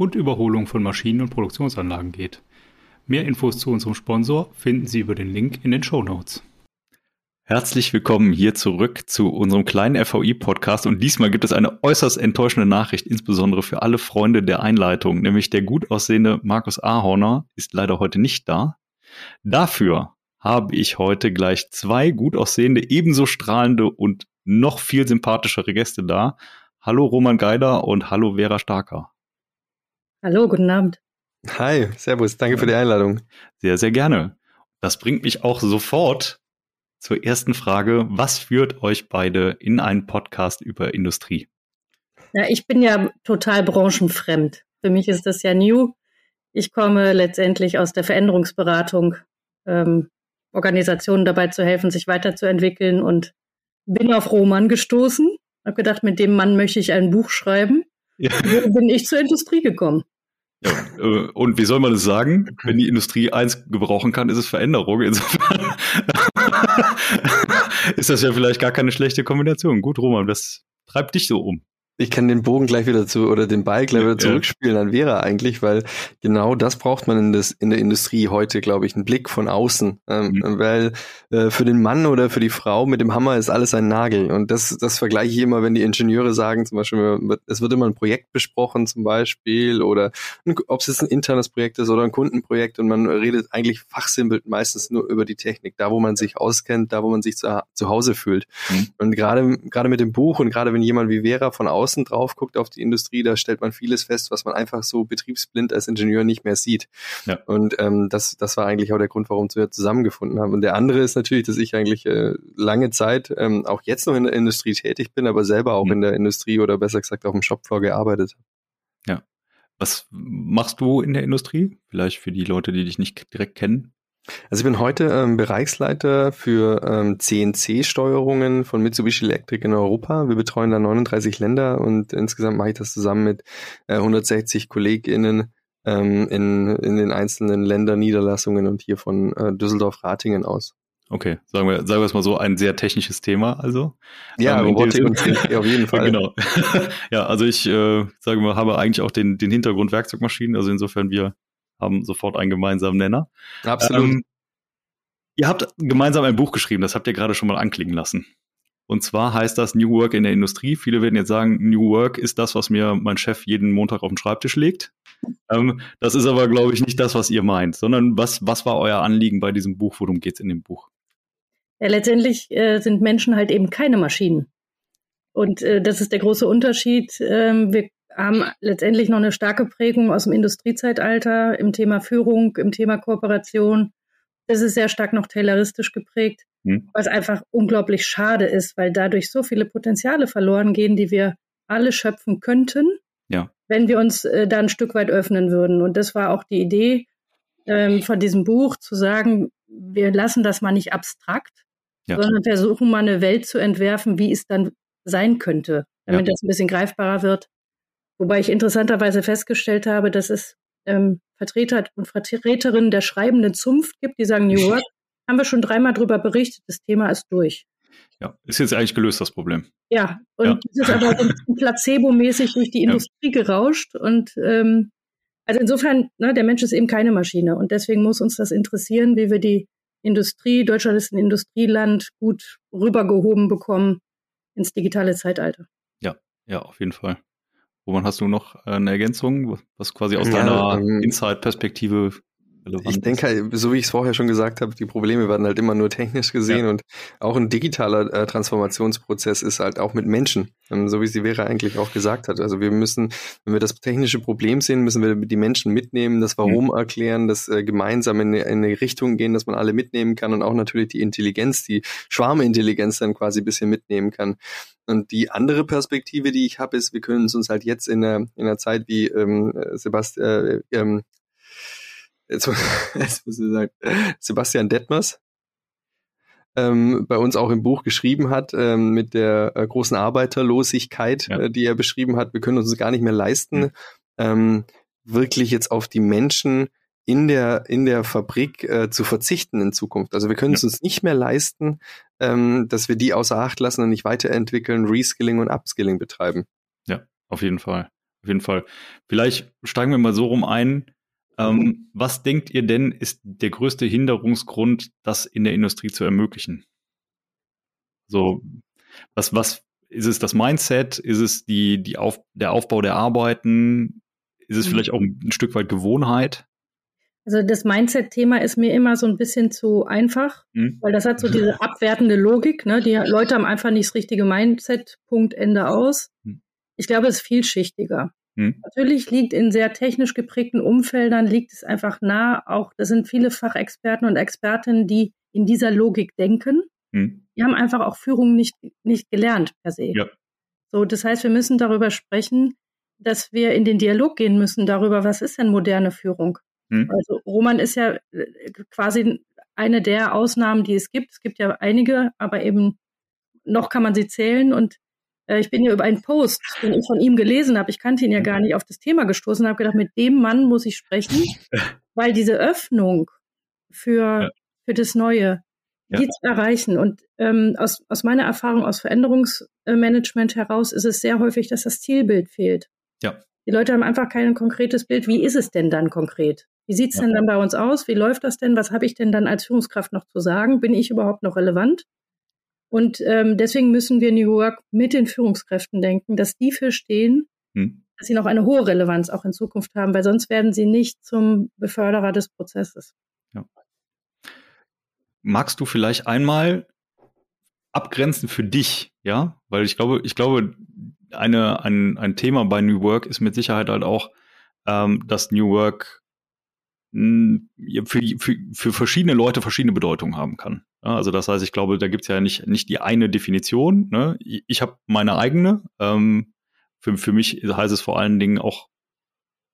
und Überholung von Maschinen und Produktionsanlagen geht. Mehr Infos zu unserem Sponsor finden Sie über den Link in den Show Notes. Herzlich willkommen hier zurück zu unserem kleinen FVI-Podcast und diesmal gibt es eine äußerst enttäuschende Nachricht, insbesondere für alle Freunde der Einleitung, nämlich der gut aussehende Markus Ahorner ist leider heute nicht da. Dafür habe ich heute gleich zwei gut aussehende, ebenso strahlende und noch viel sympathischere Gäste da. Hallo Roman Geider und hallo Vera Starker. Hallo, guten Abend. Hi, Servus, danke für die Einladung. Sehr, sehr gerne. Das bringt mich auch sofort zur ersten Frage. Was führt euch beide in einen Podcast über Industrie? Ja, ich bin ja total branchenfremd. Für mich ist das ja new. Ich komme letztendlich aus der Veränderungsberatung, ähm, Organisationen dabei zu helfen, sich weiterzuentwickeln und bin auf Roman gestoßen, habe gedacht, mit dem Mann möchte ich ein Buch schreiben. Ja. Bin ich zur Industrie gekommen. Ja, äh, und wie soll man es sagen? Wenn die Industrie eins gebrauchen kann, ist es Veränderung. Insofern ist das ja vielleicht gar keine schlechte Kombination. Gut, Roman, das treibt dich so um ich kann den Bogen gleich wieder zu oder den Ball gleich wieder zurückspielen an Vera eigentlich, weil genau das braucht man in, das, in der Industrie heute, glaube ich, einen Blick von außen. Ähm, mhm. Weil äh, für den Mann oder für die Frau mit dem Hammer ist alles ein Nagel. Und das, das vergleiche ich immer, wenn die Ingenieure sagen, zum Beispiel, es wird immer ein Projekt besprochen zum Beispiel oder ob es jetzt ein internes Projekt ist oder ein Kundenprojekt und man redet eigentlich fachsimpelt meistens nur über die Technik, da wo man sich auskennt, da wo man sich zu, zu Hause fühlt. Mhm. Und gerade gerade mit dem Buch und gerade wenn jemand wie Vera von außen außen drauf guckt auf die Industrie, da stellt man vieles fest, was man einfach so betriebsblind als Ingenieur nicht mehr sieht. Ja. Und ähm, das, das war eigentlich auch der Grund, warum wir zusammengefunden haben. Und der andere ist natürlich, dass ich eigentlich äh, lange Zeit ähm, auch jetzt noch in der Industrie tätig bin, aber selber auch mhm. in der Industrie oder besser gesagt auf dem Shopfloor gearbeitet habe. Ja. Was machst du in der Industrie? Vielleicht für die Leute, die dich nicht direkt kennen? Also ich bin heute ähm, Bereichsleiter für ähm, CNC-Steuerungen von Mitsubishi Electric in Europa. Wir betreuen da 39 Länder und insgesamt mache ich das zusammen mit äh, 160 KollegInnen ähm, in, in den einzelnen Länderniederlassungen und hier von äh, Düsseldorf-Ratingen aus. Okay, sagen wir, sagen wir es mal so, ein sehr technisches Thema, also. Ja, ähm, Robotik und CNC auf jeden Fall. genau. ja, also ich äh, sage mal, habe eigentlich auch den, den Hintergrund Werkzeugmaschinen, also insofern wir haben sofort einen gemeinsamen Nenner. Absolut. Ähm, ihr habt gemeinsam ein Buch geschrieben, das habt ihr gerade schon mal anklingen lassen. Und zwar heißt das New Work in der Industrie. Viele werden jetzt sagen, New Work ist das, was mir mein Chef jeden Montag auf den Schreibtisch legt. Ähm, das ist aber, glaube ich, nicht das, was ihr meint, sondern was, was war euer Anliegen bei diesem Buch? Worum geht es in dem Buch? Ja, letztendlich äh, sind Menschen halt eben keine Maschinen. Und äh, das ist der große Unterschied. Ähm, wir haben letztendlich noch eine starke Prägung aus dem Industriezeitalter im Thema Führung, im Thema Kooperation. Das ist sehr stark noch tayloristisch geprägt, hm. was einfach unglaublich schade ist, weil dadurch so viele Potenziale verloren gehen, die wir alle schöpfen könnten, ja. wenn wir uns äh, da ein Stück weit öffnen würden. Und das war auch die Idee ähm, von diesem Buch, zu sagen, wir lassen das mal nicht abstrakt, ja. sondern versuchen mal eine Welt zu entwerfen, wie es dann sein könnte, damit ja. das ein bisschen greifbarer wird Wobei ich interessanterweise festgestellt habe, dass es ähm, Vertreter und Vertreterinnen der schreibenden Zunft gibt, die sagen, New Work, haben wir schon dreimal darüber berichtet, das Thema ist durch. Ja, ist jetzt eigentlich gelöst, das Problem. Ja, und ja. das ist aber so placebo-mäßig durch die Industrie ja. gerauscht. Und ähm, also insofern, ne, der Mensch ist eben keine Maschine. Und deswegen muss uns das interessieren, wie wir die Industrie, Deutschland ist ein Industrieland, gut rübergehoben bekommen ins digitale Zeitalter. Ja, ja, auf jeden Fall. Roman, hast du noch eine Ergänzung, was quasi aus ja, deiner ähm, Inside-Perspektive ich denke halt, so wie ich es vorher schon gesagt habe, die Probleme werden halt immer nur technisch gesehen ja. und auch ein digitaler äh, Transformationsprozess ist halt auch mit Menschen, ähm, so wie sie Vera eigentlich auch gesagt hat. Also wir müssen, wenn wir das technische Problem sehen, müssen wir die Menschen mitnehmen, das Warum mhm. erklären, das äh, gemeinsam in, in eine Richtung gehen, dass man alle mitnehmen kann und auch natürlich die Intelligenz, die Schwarmintelligenz dann quasi ein bisschen mitnehmen kann. Und die andere Perspektive, die ich habe, ist, wir können uns halt jetzt in einer, in einer Zeit wie ähm, Sebastian, äh, ähm, jetzt, jetzt muss ich sagen, Sebastian Detmers, ähm, bei uns auch im Buch geschrieben hat, ähm, mit der äh, großen Arbeiterlosigkeit, ja. äh, die er beschrieben hat. Wir können uns gar nicht mehr leisten, mhm. ähm, wirklich jetzt auf die Menschen in der, in der Fabrik äh, zu verzichten in Zukunft. Also wir können ja. es uns nicht mehr leisten, ähm, dass wir die außer Acht lassen und nicht weiterentwickeln, Reskilling und Upskilling betreiben. Ja, auf jeden Fall. Auf jeden Fall. Vielleicht steigen wir mal so rum ein, ähm, was denkt ihr denn, ist der größte Hinderungsgrund, das in der Industrie zu ermöglichen? So, was, was ist es das Mindset? Ist es die, die Auf, der Aufbau der Arbeiten? Ist es mhm. vielleicht auch ein Stück weit Gewohnheit? Also das Mindset-Thema ist mir immer so ein bisschen zu einfach, mhm. weil das hat so diese abwertende Logik. Ne? Die Leute haben einfach nicht das richtige Mindset, Punkt, Ende aus. Mhm. Ich glaube, es ist vielschichtiger. Hm. Natürlich liegt in sehr technisch geprägten Umfeldern, liegt es einfach nah, auch das sind viele Fachexperten und Expertinnen, die in dieser Logik denken. Hm. Die haben einfach auch Führung nicht, nicht gelernt per se. Ja. So, das heißt, wir müssen darüber sprechen, dass wir in den Dialog gehen müssen darüber, was ist denn moderne Führung? Hm. Also Roman ist ja äh, quasi eine der Ausnahmen, die es gibt. Es gibt ja einige, aber eben noch kann man sie zählen und ich bin ja über einen Post, den ich von ihm gelesen habe, ich kannte ihn ja gar nicht, auf das Thema gestoßen, habe gedacht, mit dem Mann muss ich sprechen, weil diese Öffnung für, ja. für das Neue, ja. die zu erreichen. Und ähm, aus, aus meiner Erfahrung aus Veränderungsmanagement heraus ist es sehr häufig, dass das Zielbild fehlt. Ja. Die Leute haben einfach kein konkretes Bild. Wie ist es denn dann konkret? Wie sieht's ja. denn dann bei uns aus? Wie läuft das denn? Was habe ich denn dann als Führungskraft noch zu sagen? Bin ich überhaupt noch relevant? Und ähm, deswegen müssen wir New Work mit den Führungskräften denken, dass die verstehen, hm. dass sie noch eine hohe Relevanz auch in Zukunft haben, weil sonst werden sie nicht zum Beförderer des Prozesses. Ja. Magst du vielleicht einmal abgrenzen für dich, ja? Weil ich glaube, ich glaube, eine, ein, ein Thema bei New Work ist mit Sicherheit halt auch, ähm, dass New Work für, für, für verschiedene Leute verschiedene Bedeutungen haben kann. Also das heißt, ich glaube, da gibt es ja nicht, nicht die eine Definition. Ne? Ich habe meine eigene. Ähm, für, für mich heißt es vor allen Dingen auch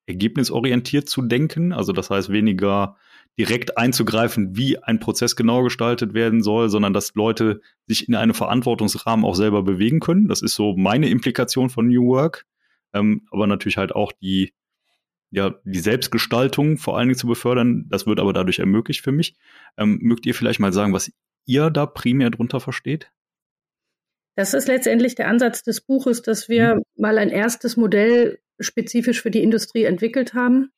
ergebnisorientiert zu denken. Also das heißt weniger direkt einzugreifen, wie ein Prozess genau gestaltet werden soll, sondern dass Leute sich in einem Verantwortungsrahmen auch selber bewegen können. Das ist so meine Implikation von New Work. Ähm, aber natürlich halt auch die, ja, die Selbstgestaltung vor allen Dingen zu befördern. Das wird aber dadurch ermöglicht für mich. Ähm, mögt ihr vielleicht mal sagen, was ihr da primär drunter versteht? Das ist letztendlich der Ansatz des Buches, dass wir mhm. mal ein erstes Modell spezifisch für die Industrie entwickelt haben,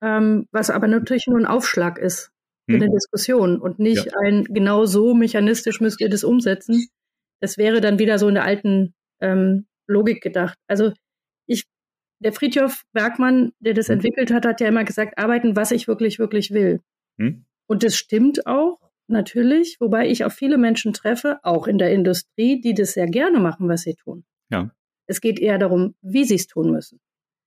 ähm, was aber natürlich nur ein Aufschlag ist für mhm. eine Diskussion und nicht ja. ein genau so mechanistisch müsst ihr das umsetzen. Das wäre dann wieder so in der alten ähm, Logik gedacht. Also der Friedhof Bergmann, der das hm. entwickelt hat, hat ja immer gesagt, arbeiten, was ich wirklich, wirklich will. Hm. Und das stimmt auch, natürlich, wobei ich auch viele Menschen treffe, auch in der Industrie, die das sehr gerne machen, was sie tun. Ja. Es geht eher darum, wie sie es tun müssen.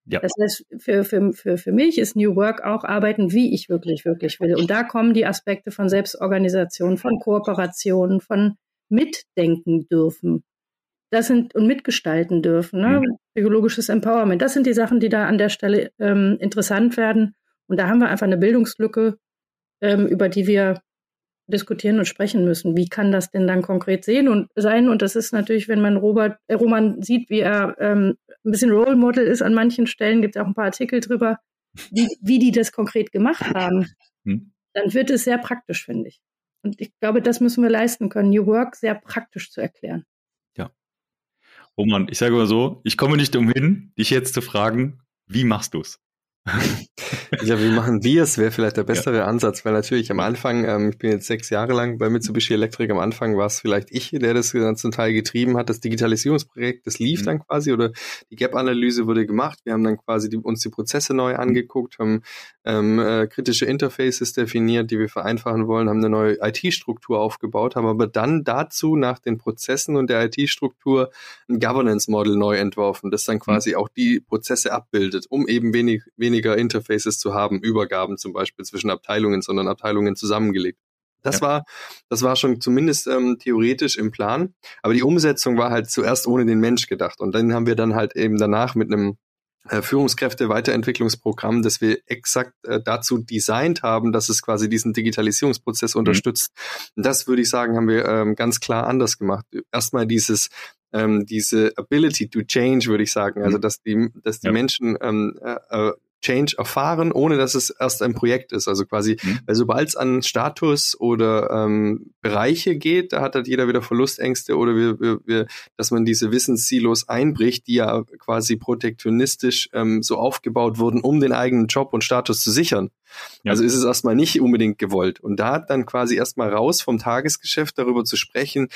Ja. Das heißt, für, für, für, für mich ist New Work auch arbeiten, wie ich wirklich, wirklich will. Und da kommen die Aspekte von Selbstorganisation, von Kooperation, von Mitdenken dürfen das sind und mitgestalten dürfen, ne? Mhm. psychologisches Empowerment. Das sind die Sachen, die da an der Stelle ähm, interessant werden. Und da haben wir einfach eine Bildungslücke, ähm, über die wir diskutieren und sprechen müssen. Wie kann das denn dann konkret sehen und sein? Und das ist natürlich, wenn man Robert äh, Roman sieht, wie er ähm, ein bisschen Role Model ist an manchen Stellen, gibt es auch ein paar Artikel drüber, wie, wie die das konkret gemacht haben. Mhm. Dann wird es sehr praktisch, finde ich. Und ich glaube, das müssen wir leisten können, New Work sehr praktisch zu erklären. Roman, ich sage mal so, ich komme nicht umhin, dich jetzt zu fragen, wie machst du's? Ja, wie machen wir es? Wäre vielleicht der bessere ja. Ansatz, weil natürlich am Anfang, ähm, ich bin jetzt sechs Jahre lang bei Mitsubishi Electric, am Anfang war es vielleicht ich, der das zum Teil getrieben hat, das Digitalisierungsprojekt, das lief mhm. dann quasi oder die Gap-Analyse wurde gemacht. Wir haben dann quasi die, uns die Prozesse neu mhm. angeguckt, haben ähm, äh, kritische Interfaces definiert, die wir vereinfachen wollen, haben eine neue IT-Struktur aufgebaut, haben aber dann dazu nach den Prozessen und der IT-Struktur ein Governance-Model neu entworfen, das dann mhm. quasi mhm. auch die Prozesse abbildet, um eben wenig, wenig weniger Interfaces zu haben, Übergaben zum Beispiel zwischen Abteilungen, sondern Abteilungen zusammengelegt. Das ja. war, das war schon zumindest ähm, theoretisch im Plan, aber die Umsetzung war halt zuerst ohne den Mensch gedacht und dann haben wir dann halt eben danach mit einem äh, Führungskräfte-Weiterentwicklungsprogramm, das wir exakt äh, dazu designt haben, dass es quasi diesen Digitalisierungsprozess mhm. unterstützt. Und das würde ich sagen, haben wir ähm, ganz klar anders gemacht. Erstmal dieses ähm, diese Ability to change, würde ich sagen. Also mhm. dass die, dass die ja. Menschen ähm, äh, äh Change erfahren, ohne dass es erst ein Projekt ist. Also quasi, mhm. weil sobald es an Status oder ähm, Bereiche geht, da hat halt jeder wieder Verlustängste oder wir, wir, wir, dass man diese Wissenssilos einbricht, die ja quasi protektionistisch ähm, so aufgebaut wurden, um den eigenen Job und Status zu sichern. Ja. Also ist es erstmal nicht unbedingt gewollt. Und da dann quasi erstmal raus vom Tagesgeschäft darüber zu sprechen,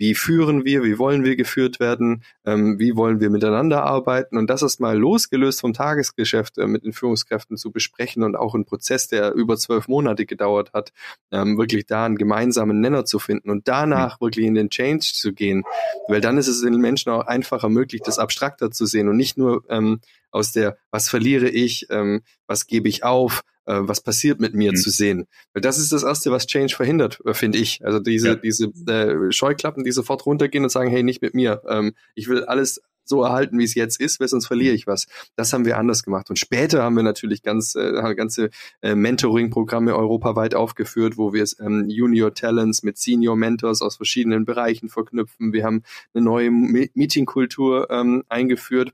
wie führen wir, wie wollen wir geführt werden, ähm, wie wollen wir miteinander arbeiten und das erstmal losgelöst vom Tagesgeschäft äh, mit den Führungskräften zu besprechen und auch ein Prozess, der über zwölf Monate gedauert hat, ähm, wirklich da einen gemeinsamen Nenner zu finden und danach mhm. wirklich in den Change zu gehen, weil dann ist es den Menschen auch einfacher möglich, das abstrakter zu sehen und nicht nur ähm, aus der, was verliere ich, ähm, was gebe ich auf, äh, was passiert mit mir mhm. zu sehen. Weil das ist das Erste, was Change verhindert, äh, finde ich. Also diese, ja. diese äh, Scheuklappen, die sofort runtergehen und sagen, hey, nicht mit mir. Ähm, ich will alles so erhalten, wie es jetzt ist, weil sonst verliere ich was. Das haben wir anders gemacht. Und später haben wir natürlich ganz äh, ganze äh, Mentoring-Programme europaweit aufgeführt, wo wir ähm, Junior Talents mit Senior Mentors aus verschiedenen Bereichen verknüpfen. Wir haben eine neue Meeting-Kultur ähm, eingeführt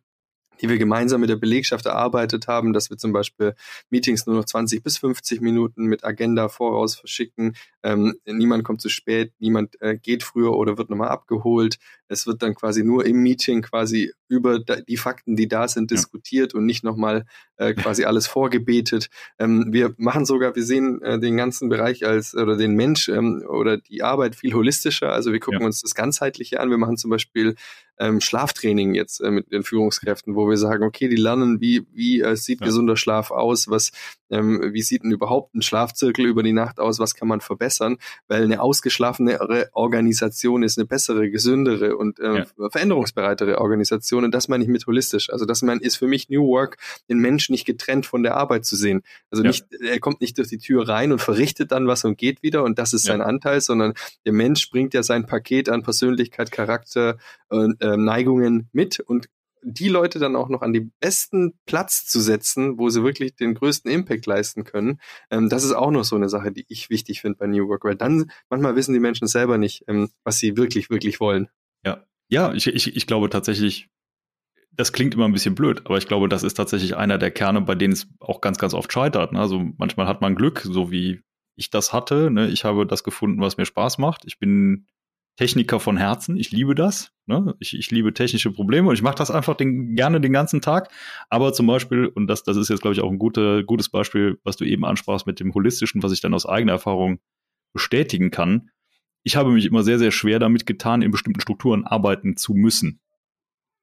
die wir gemeinsam mit der Belegschaft erarbeitet haben, dass wir zum Beispiel Meetings nur noch 20 bis 50 Minuten mit Agenda voraus verschicken. Ähm, niemand kommt zu spät, niemand äh, geht früher oder wird nochmal abgeholt. Es wird dann quasi nur im Meeting quasi über die Fakten, die da sind, diskutiert ja. und nicht nochmal äh, quasi alles vorgebetet. Ähm, wir machen sogar, wir sehen äh, den ganzen Bereich als oder den Mensch ähm, oder die Arbeit viel holistischer. Also wir gucken ja. uns das Ganzheitliche an. Wir machen zum Beispiel ähm, Schlaftraining jetzt äh, mit den Führungskräften, wo wir sagen, okay, die lernen, wie, wie äh, sieht ja. gesunder Schlaf aus, was, ähm, wie sieht denn überhaupt ein Schlafzirkel über die Nacht aus, was kann man verbessern, weil eine ausgeschlafenere Organisation ist eine bessere, gesündere und äh, veränderungsbereitere Organisation und das meine ich mit holistisch. Also das meine ist für mich New Work, den Menschen nicht getrennt von der Arbeit zu sehen. Also ja. nicht, er kommt nicht durch die Tür rein und verrichtet dann was und geht wieder und das ist sein Anteil, sondern der Mensch bringt ja sein Paket an Persönlichkeit, Charakter und äh, Neigungen mit und die Leute dann auch noch an den besten Platz zu setzen, wo sie wirklich den größten Impact leisten können, ähm, das ist auch noch so eine Sache, die ich wichtig finde bei New Work, weil dann manchmal wissen die Menschen selber nicht, ähm, was sie wirklich, wirklich wollen. Ja, ja, ich, ich, ich glaube tatsächlich, das klingt immer ein bisschen blöd, aber ich glaube, das ist tatsächlich einer der Kerne, bei denen es auch ganz, ganz oft scheitert. Ne? Also manchmal hat man Glück, so wie ich das hatte. Ne? Ich habe das gefunden, was mir Spaß macht. Ich bin Techniker von Herzen. Ich liebe das. Ne? Ich, ich liebe technische Probleme und ich mache das einfach den, gerne den ganzen Tag. Aber zum Beispiel, und das, das ist jetzt, glaube ich, auch ein gute, gutes Beispiel, was du eben ansprachst mit dem Holistischen, was ich dann aus eigener Erfahrung bestätigen kann. Ich habe mich immer sehr, sehr schwer damit getan, in bestimmten Strukturen arbeiten zu müssen.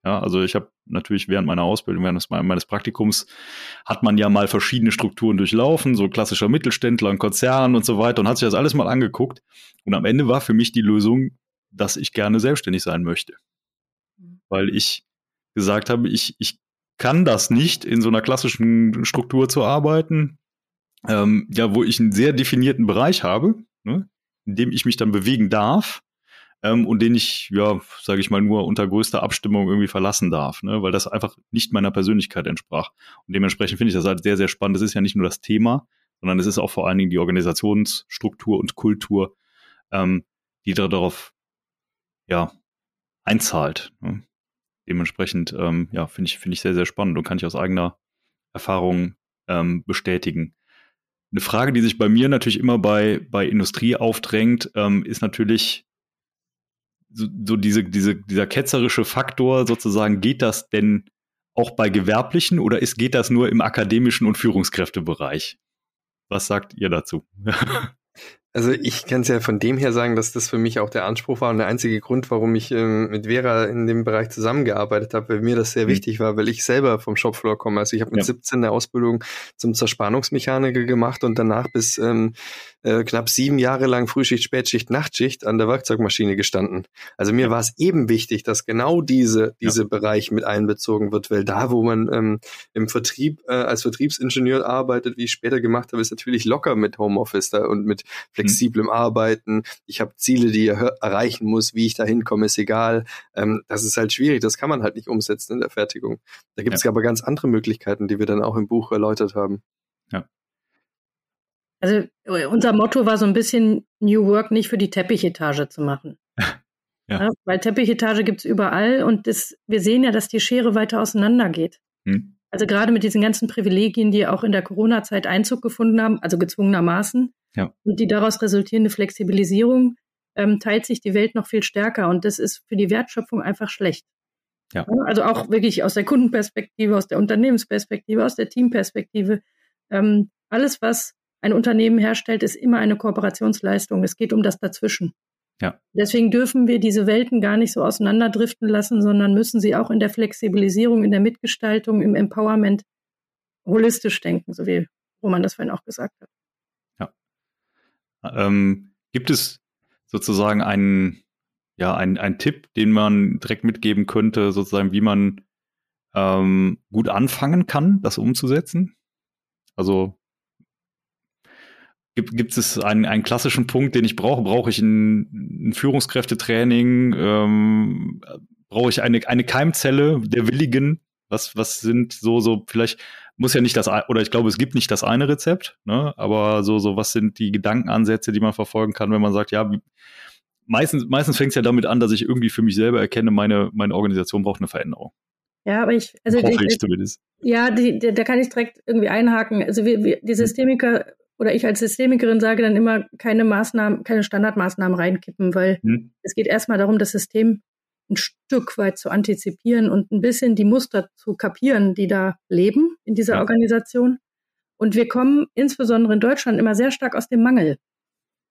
Ja, also ich habe natürlich während meiner Ausbildung, während meines Praktikums, hat man ja mal verschiedene Strukturen durchlaufen, so klassischer Mittelständler, ein Konzern und so weiter und hat sich das alles mal angeguckt. Und am Ende war für mich die Lösung, dass ich gerne selbstständig sein möchte. Mhm. Weil ich gesagt habe, ich, ich kann das nicht, in so einer klassischen Struktur zu arbeiten, ähm, ja, wo ich einen sehr definierten Bereich habe, ne, in dem ich mich dann bewegen darf ähm, und den ich, ja, sage ich mal, nur unter größter Abstimmung irgendwie verlassen darf, ne, weil das einfach nicht meiner Persönlichkeit entsprach. Und dementsprechend finde ich das halt sehr, sehr spannend. Das ist ja nicht nur das Thema, sondern es ist auch vor allen Dingen die Organisationsstruktur und Kultur, ähm, die da darauf ja, einzahlt. Ne? Dementsprechend, ähm, ja, finde ich, finde ich sehr, sehr spannend und kann ich aus eigener Erfahrung ähm, bestätigen. Eine Frage, die sich bei mir natürlich immer bei, bei Industrie aufdrängt, ähm, ist natürlich so, so diese, diese, dieser ketzerische Faktor sozusagen, geht das denn auch bei Gewerblichen oder ist, geht das nur im akademischen und Führungskräftebereich? Was sagt ihr dazu? Also ich kann es ja von dem her sagen, dass das für mich auch der Anspruch war und der einzige Grund, warum ich ähm, mit Vera in dem Bereich zusammengearbeitet habe, weil mir das sehr mhm. wichtig war, weil ich selber vom Shopfloor komme. Also ich habe mit ja. 17 eine Ausbildung zum Zerspannungsmechaniker gemacht und danach bis ähm, äh, knapp sieben Jahre lang Frühschicht, Spätschicht, Nachtschicht an der Werkzeugmaschine gestanden. Also mir war es eben wichtig, dass genau diese, diese ja. Bereich mit einbezogen wird, weil da, wo man ähm, im Vertrieb äh, als Vertriebsingenieur arbeitet, wie ich später gemacht habe, ist natürlich locker mit Homeoffice da und mit flexiblem mhm. Arbeiten. Ich habe Ziele, die ich erreichen muss, wie ich da hinkomme, ist egal. Ähm, das ist halt schwierig, das kann man halt nicht umsetzen in der Fertigung. Da gibt es ja. aber ganz andere Möglichkeiten, die wir dann auch im Buch erläutert haben. Ja. Also äh, unser Motto war so ein bisschen New Work nicht für die Teppichetage zu machen. Ja. ja weil Teppichetage gibt's überall und das, wir sehen ja, dass die Schere weiter auseinander geht. Hm. Also gerade mit diesen ganzen Privilegien, die auch in der Corona-Zeit Einzug gefunden haben, also gezwungenermaßen, ja. und die daraus resultierende Flexibilisierung, ähm, teilt sich die Welt noch viel stärker und das ist für die Wertschöpfung einfach schlecht. Ja. Also auch wirklich aus der Kundenperspektive, aus der Unternehmensperspektive, aus der Teamperspektive. Ähm, alles, was ein Unternehmen herstellt, ist immer eine Kooperationsleistung. Es geht um das Dazwischen. Ja. Deswegen dürfen wir diese Welten gar nicht so auseinanderdriften lassen, sondern müssen sie auch in der Flexibilisierung, in der Mitgestaltung, im Empowerment holistisch denken, so wie Roman das vorhin auch gesagt hat. Ähm, gibt es sozusagen einen, ja, einen, einen Tipp, den man direkt mitgeben könnte, sozusagen, wie man ähm, gut anfangen kann, das umzusetzen? Also Gibt, gibt es einen, einen klassischen Punkt, den ich brauche? Brauche ich ein, ein Führungskräftetraining? Ähm, brauche ich eine, eine Keimzelle der Willigen? Was, was sind so, so, vielleicht muss ja nicht das, oder ich glaube, es gibt nicht das eine Rezept, ne? aber so, so, was sind die Gedankenansätze, die man verfolgen kann, wenn man sagt, ja, meistens, meistens fängt es ja damit an, dass ich irgendwie für mich selber erkenne, meine, meine Organisation braucht eine Veränderung. Ja, aber ich, also ich, ich zumindest. Ja, die, die, da kann ich direkt irgendwie einhaken. Also wir, wir die hm. Systemiker oder ich als Systemikerin sage dann immer, keine Maßnahmen, keine Standardmaßnahmen reinkippen, weil hm. es geht erstmal darum, das System ein Stück weit zu antizipieren und ein bisschen die Muster zu kapieren, die da leben in dieser ja. Organisation. Und wir kommen insbesondere in Deutschland immer sehr stark aus dem Mangel.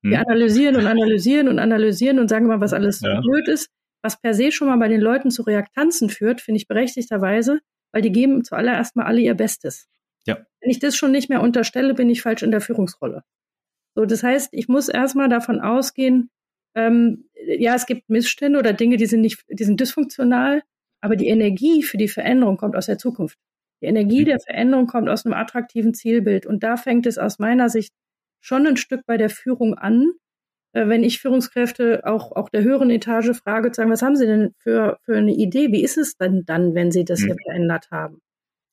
Hm. Wir analysieren und analysieren und analysieren und sagen immer, was alles ja. blöd ist, was per se schon mal bei den Leuten zu Reaktanzen führt, finde ich berechtigterweise, weil die geben zuallererst mal alle ihr Bestes. Ja. Wenn ich das schon nicht mehr unterstelle, bin ich falsch in der Führungsrolle. So, das heißt, ich muss erstmal davon ausgehen, ähm, ja, es gibt Missstände oder Dinge, die sind nicht, die sind dysfunktional, aber die Energie für die Veränderung kommt aus der Zukunft. Die Energie mhm. der Veränderung kommt aus einem attraktiven Zielbild. Und da fängt es aus meiner Sicht schon ein Stück bei der Führung an, äh, wenn ich Führungskräfte auch, auch der höheren Etage frage, sagen, was haben Sie denn für, für eine Idee? Wie ist es denn dann, wenn Sie das mhm. hier verändert haben?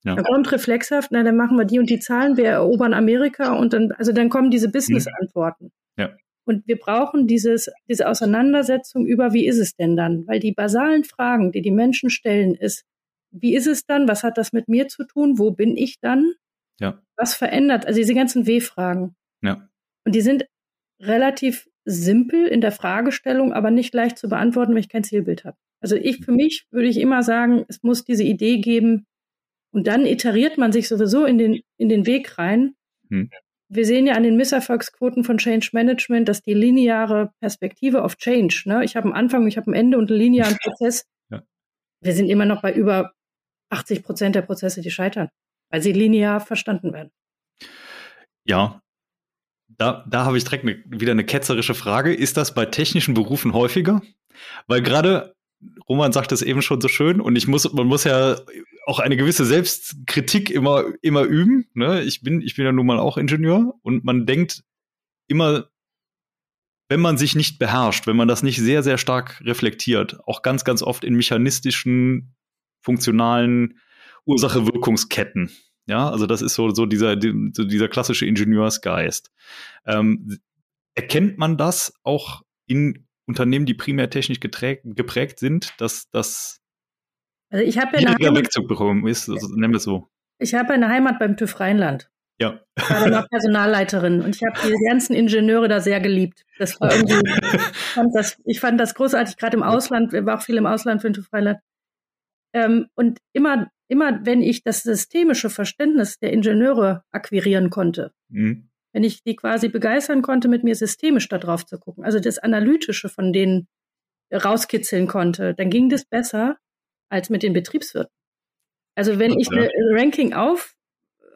Ja. Dann kommt reflexhaft, na, dann machen wir die und die Zahlen, wir erobern Amerika und dann, also dann kommen diese Business-Antworten. Ja. Und wir brauchen dieses, diese Auseinandersetzung über, wie ist es denn dann? Weil die basalen Fragen, die die Menschen stellen, ist, wie ist es dann? Was hat das mit mir zu tun? Wo bin ich dann? Ja. Was verändert? Also diese ganzen W-Fragen. Ja. Und die sind relativ simpel in der Fragestellung, aber nicht leicht zu beantworten, wenn ich kein Zielbild habe. Also ich, für mich würde ich immer sagen, es muss diese Idee geben, und dann iteriert man sich sowieso in den, in den Weg rein. Hm. Wir sehen ja an den Misserfolgsquoten von Change Management, dass die lineare Perspektive auf Change, ne? ich habe einen Anfang, ich habe ein Ende und einen linearen Prozess. Ja. Wir sind immer noch bei über 80 Prozent der Prozesse, die scheitern, weil sie linear verstanden werden. Ja, da, da habe ich direkt ne, wieder eine ketzerische Frage. Ist das bei technischen Berufen häufiger? Weil gerade Roman sagt es eben schon so schön und ich muss, man muss ja auch eine gewisse Selbstkritik immer, immer üben. Ne? Ich bin, ich bin ja nun mal auch Ingenieur und man denkt immer, wenn man sich nicht beherrscht, wenn man das nicht sehr, sehr stark reflektiert, auch ganz, ganz oft in mechanistischen, funktionalen Ursache-Wirkungsketten. Ja, also das ist so, so dieser, so dieser klassische Ingenieursgeist. Ähm, erkennt man das auch in Unternehmen, die primär technisch geprägt sind, dass das also ich habe ja Wegzug bekommen ist, also nennen wir es so. Ich habe eine Heimat beim TÜV Rheinland. Ja. Ich war dann auch Personalleiterin und ich habe die ganzen Ingenieure da sehr geliebt. Das war irgendwie, ich fand das, ich fand das großartig, gerade im Ausland, wir waren auch viel im Ausland für den TÜV Rheinland. Ähm, und immer immer wenn ich das systemische Verständnis der Ingenieure akquirieren konnte, mhm. wenn ich die quasi begeistern konnte, mit mir systemisch da drauf zu gucken, also das Analytische von denen rauskitzeln konnte, dann ging das besser als mit den Betriebswirten. Also wenn ich eine Ranking auf,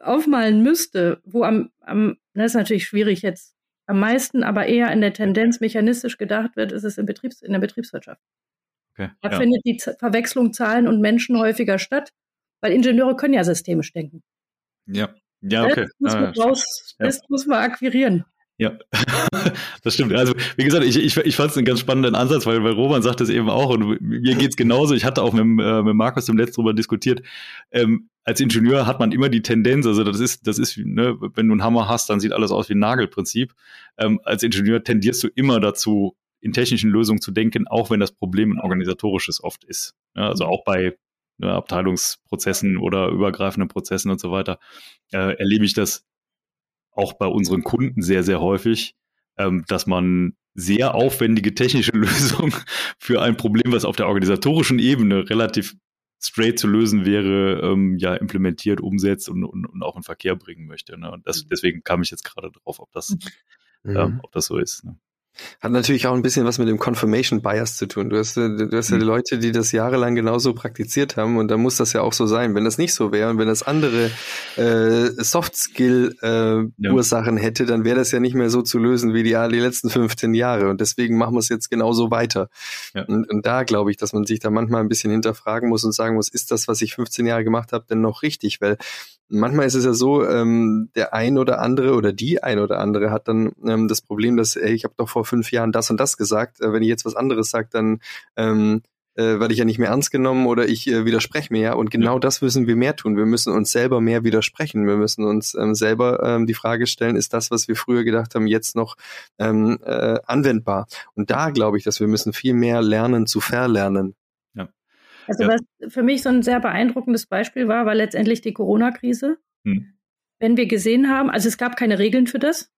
aufmalen müsste, wo am, am, das ist natürlich schwierig jetzt, am meisten, aber eher in der Tendenz mechanistisch gedacht wird, ist es in, Betriebs-, in der Betriebswirtschaft. Okay, da ja. findet die Z Verwechslung Zahlen und Menschen häufiger statt, weil Ingenieure können ja systemisch denken. Ja, ja, okay. Das muss man, ah, raus, ja. das muss man akquirieren. Ja, das stimmt. Also wie gesagt, ich, ich, ich fand es einen ganz spannenden Ansatz, weil, weil Roman sagt es eben auch und mir geht's genauso. Ich hatte auch mit, äh, mit Markus im letzten drüber diskutiert. Ähm, als Ingenieur hat man immer die Tendenz, also das ist, das ist, ne, wenn du einen Hammer hast, dann sieht alles aus wie ein Nagelprinzip. Ähm, als Ingenieur tendierst du immer dazu, in technischen Lösungen zu denken, auch wenn das Problem ein organisatorisches oft ist. Ja, also auch bei ne, Abteilungsprozessen oder übergreifenden Prozessen und so weiter äh, erlebe ich das auch bei unseren Kunden sehr, sehr häufig, ähm, dass man sehr aufwendige technische Lösungen für ein Problem, was auf der organisatorischen Ebene relativ straight zu lösen wäre, ähm, ja, implementiert, umsetzt und, und, und auch in Verkehr bringen möchte. Ne? Und das, mhm. deswegen kam ich jetzt gerade drauf, ob das, mhm. ähm, ob das so ist. Ne? Hat natürlich auch ein bisschen was mit dem Confirmation Bias zu tun. Du hast, du hast ja die mhm. Leute, die das jahrelang genauso praktiziert haben und da muss das ja auch so sein. Wenn das nicht so wäre und wenn das andere äh, Soft Skill äh, ja. Ursachen hätte, dann wäre das ja nicht mehr so zu lösen wie die, die letzten 15 Jahre und deswegen machen wir es jetzt genauso weiter. Ja. Und, und da glaube ich, dass man sich da manchmal ein bisschen hinterfragen muss und sagen muss, ist das, was ich 15 Jahre gemacht habe, denn noch richtig? Weil manchmal ist es ja so, ähm, der ein oder andere oder die ein oder andere hat dann ähm, das Problem, dass ey, ich habe doch vor fünf Jahren das und das gesagt. Äh, wenn ich jetzt was anderes sage, dann ähm, äh, werde ich ja nicht mehr ernst genommen oder ich äh, widerspreche mir ja. Und genau ja. das müssen wir mehr tun. Wir müssen uns selber mehr widersprechen. Wir müssen uns ähm, selber ähm, die Frage stellen, ist das, was wir früher gedacht haben, jetzt noch ähm, äh, anwendbar? Und da glaube ich, dass wir müssen viel mehr lernen zu verlernen. Also ja. was für mich so ein sehr beeindruckendes Beispiel war, war letztendlich die Corona-Krise. Hm. Wenn wir gesehen haben, also es gab keine Regeln für das.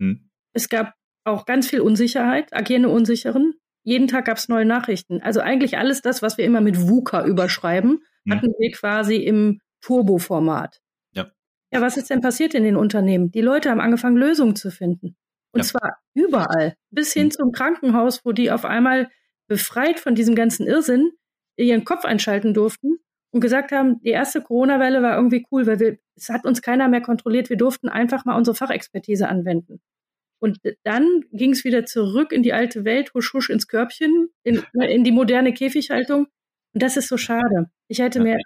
Hm. Es gab auch ganz viel Unsicherheit, agierende Unsicheren. Jeden Tag gab es neue Nachrichten. Also eigentlich alles das, was wir immer mit VUCA überschreiben, hm. hatten wir quasi im Turbo-Format. Ja. ja, was ist denn passiert in den Unternehmen? Die Leute haben angefangen, Lösungen zu finden. Und ja. zwar überall, bis hin hm. zum Krankenhaus, wo die auf einmal befreit von diesem ganzen Irrsinn ihren Kopf einschalten durften und gesagt haben, die erste Corona-Welle war irgendwie cool, weil wir, es hat uns keiner mehr kontrolliert. Wir durften einfach mal unsere Fachexpertise anwenden. Und dann ging es wieder zurück in die alte Welt, husch husch ins Körbchen, in, in die moderne Käfighaltung. Und das ist so schade. Ich hätte mir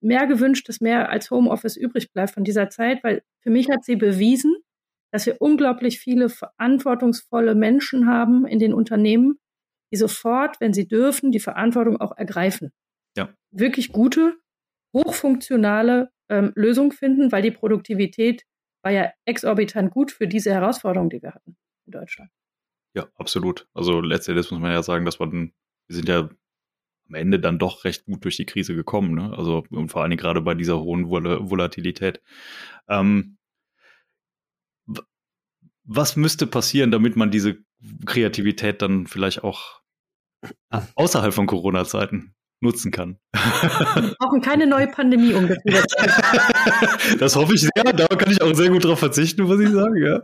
mehr gewünscht, dass mehr als Homeoffice übrig bleibt von dieser Zeit, weil für mich hat sie bewiesen, dass wir unglaublich viele verantwortungsvolle Menschen haben in den Unternehmen, die sofort, wenn sie dürfen, die Verantwortung auch ergreifen. Ja. Wirklich gute, hochfunktionale ähm, Lösungen finden, weil die Produktivität war ja exorbitant gut für diese Herausforderung, die wir hatten in Deutschland. Ja, absolut. Also letztendlich muss man ja sagen, dass man, wir sind ja am Ende dann doch recht gut durch die Krise gekommen. Ne? Also und vor allen Dingen gerade bei dieser hohen Vol Volatilität. Ähm, was müsste passieren, damit man diese Kreativität dann vielleicht auch außerhalb von Corona-Zeiten nutzen kann. Wir brauchen keine neue Pandemie, um das wieder zu Das hoffe ich sehr. Da kann ich auch sehr gut drauf verzichten, muss ich sagen. Ja.